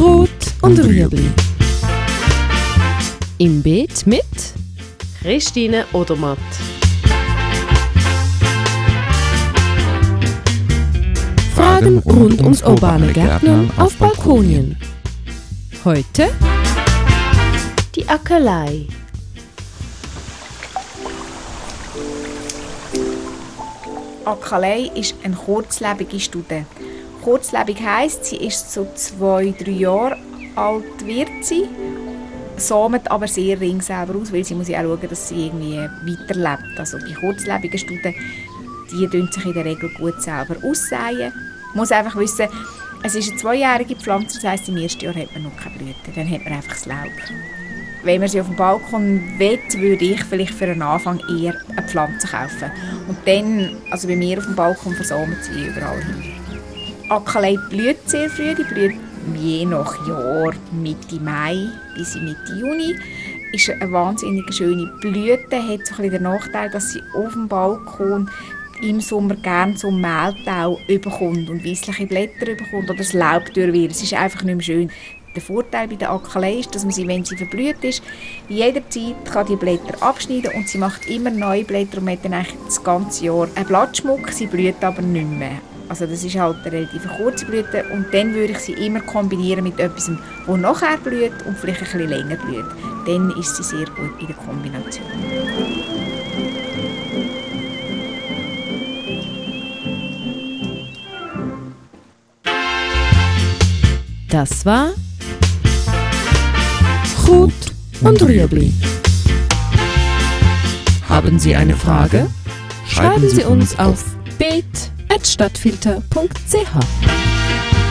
Rot und Rüebli. Im Beet mit Christine Odermatt. Fragen rund ums urbane Gärtnern auf Balkonien. Heute Die Ackerlei. Akalei ist eine kurzlebige Studie. Kurzlebig heisst, sie ist so zwei, drei Jahre alt wird sie, samet aber sehr ring selber aus, weil sie muss ja auch schauen, dass sie irgendwie weiterlebt. Also bei kurzlebigen Studien, die tun sich in der Regel gut selber aussäen. Man muss einfach wissen, es ist eine zweijährige Pflanze, das heisst, im ersten Jahr hat man noch keine Blüte, dann hat man einfach das Laub. Wenn man sie auf dem Balkon will, würde ich vielleicht für einen Anfang eher eine Pflanze kaufen. Und dann, also bei mir auf dem Balkon versammelt sie überall hin. Akalei blüht sehr früh, die blüht je nach Jahr Mitte Mai bis Mitte Juni. Ist eine wahnsinnig schöne Blüte, hat so ein den Nachteil, dass sie auf dem Balkon im Sommer gerne so Mehltau überkommt und weissliche Blätter überkommt oder das Laub durch wird. Es ist einfach nicht mehr schön. Der Vorteil bei der Akalei ist, dass man sie, wenn sie verblüht ist, jederzeit kann die Blätter abschneiden und sie macht immer neue Blätter und hat dann eigentlich das ganze Jahr einen Blattschmuck. Sie blüht aber nicht mehr. Also das ist halt eine relativ kurze Blüte und dann würde ich sie immer kombinieren mit etwas, das nachher blüht und vielleicht ein bisschen länger blüht. Dann ist sie sehr gut in der Kombination. Das war Rot und Rüebli. Haben Sie eine Frage? Schreiben Sie uns auf at stadtfilter.ch.